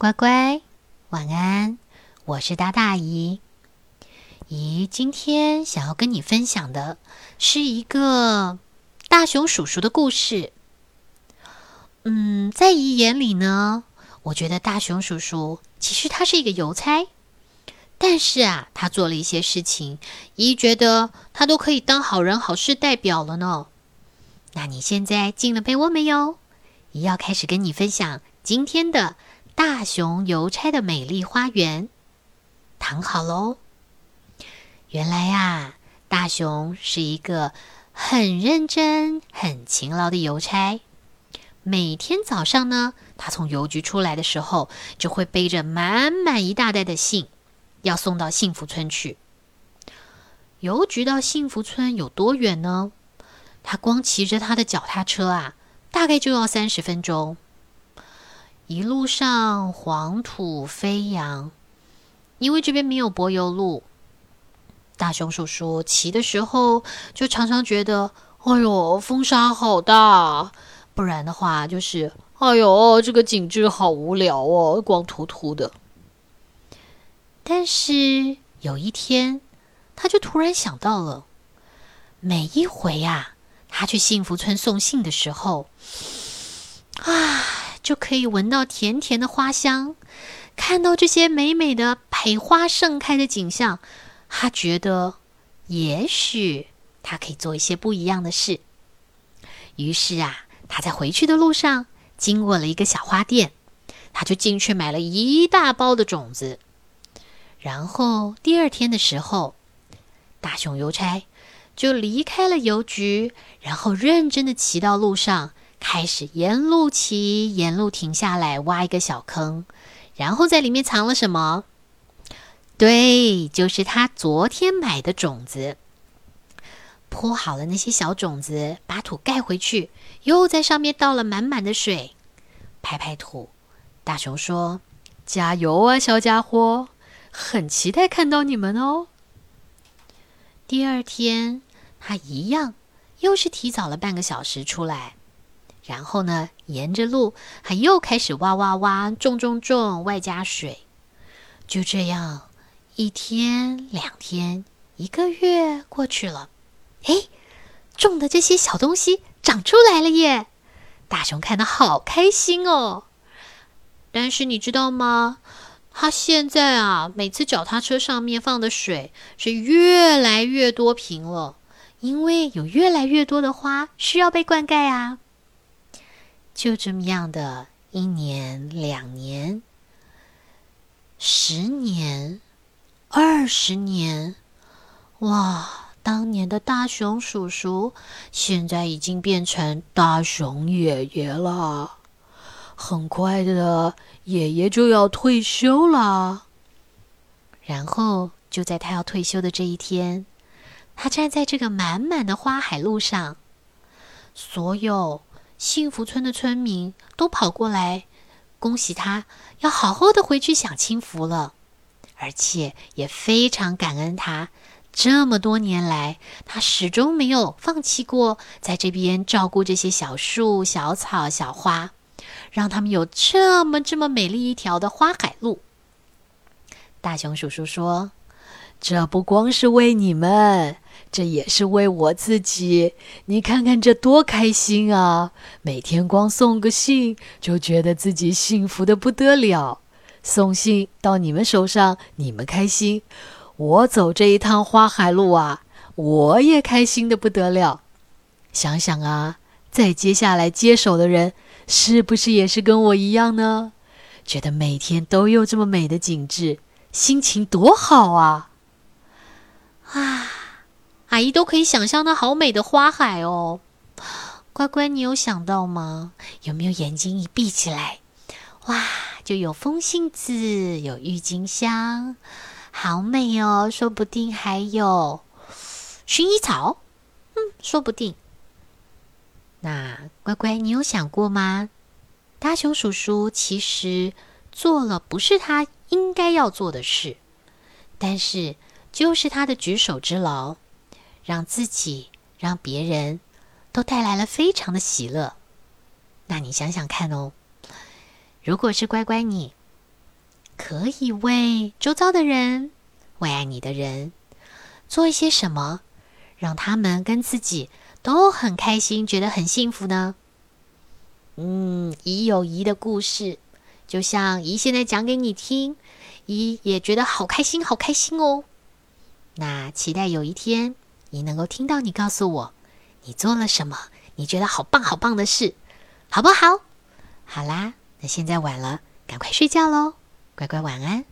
乖乖，晚安！我是大大姨。姨今天想要跟你分享的是一个大熊叔叔的故事。嗯，在姨眼里呢，我觉得大熊叔叔其实他是一个邮差，但是啊，他做了一些事情，姨觉得他都可以当好人好事代表了呢。那你现在进了被窝没有？姨要开始跟你分享今天的大熊邮差的美丽花园。躺好喽。原来呀，大熊是一个很认真、很勤劳的邮差。每天早上呢，他从邮局出来的时候，就会背着满满一大袋的信，要送到幸福村去。邮局到幸福村有多远呢？他光骑着他的脚踏车啊，大概就要三十分钟。一路上黄土飞扬，因为这边没有柏油路。大熊叔叔骑的时候，就常常觉得，哎呦，风沙好大；不然的话，就是，哎呦，这个景致好无聊哦，光秃秃的。但是有一天，他就突然想到了，每一回呀。他去幸福村送信的时候，就可以闻到甜甜的花香，看到这些美美的百花盛开的景象。他觉得，也许他可以做一些不一样的事。于是啊，他在回去的路上经过了一个小花店，他就进去买了一大包的种子。然后第二天的时候，大熊邮差。就离开了邮局，然后认真的骑到路上，开始沿路骑，沿路停下来挖一个小坑，然后在里面藏了什么？对，就是他昨天买的种子。铺好了那些小种子，把土盖回去，又在上面倒了满满的水，拍拍土。大熊说：“加油啊，小家伙！很期待看到你们哦。”第二天。他一样，又是提早了半个小时出来，然后呢，沿着路，还又开始挖挖挖，种种种，外加水。就这样，一天、两天、一个月过去了，哎，种的这些小东西长出来了耶！大熊看得好开心哦。但是你知道吗？他现在啊，每次脚踏车上面放的水是越来越多瓶了。因为有越来越多的花需要被灌溉啊，就这么样的一年、两年、十年、二十年，哇！当年的大熊叔叔现在已经变成大熊爷爷了。很快的，爷爷就要退休了。然后就在他要退休的这一天。他站在这个满满的花海路上，所有幸福村的村民都跑过来恭喜他，要好好的回去享清福了，而且也非常感恩他这么多年来，他始终没有放弃过在这边照顾这些小树、小草、小花，让他们有这么这么美丽一条的花海路。大熊叔叔说：“这不光是为你们。”这也是为我自己，你看看这多开心啊！每天光送个信，就觉得自己幸福的不得了。送信到你们手上，你们开心；我走这一趟花海路啊，我也开心的不得了。想想啊，再接下来接手的人，是不是也是跟我一样呢？觉得每天都有这么美的景致，心情多好啊！啊！阿姨都可以想象到好美的花海哦，乖乖，你有想到吗？有没有眼睛一闭起来，哇，就有风信子，有郁金香，好美哦！说不定还有薰衣草，嗯，说不定。那乖乖，你有想过吗？大熊叔叔其实做了不是他应该要做的事，但是就是他的举手之劳。让自己、让别人都带来了非常的喜乐。那你想想看哦，如果是乖乖你，可以为周遭的人、为爱你的人做一些什么，让他们跟自己都很开心，觉得很幸福呢？嗯，姨有姨的故事，就像姨现在讲给你听，姨也觉得好开心，好开心哦。那期待有一天，你能够听到你告诉我，你做了什么，你觉得好棒好棒的事，好不好？好啦，那现在晚了，赶快睡觉喽，乖乖晚安。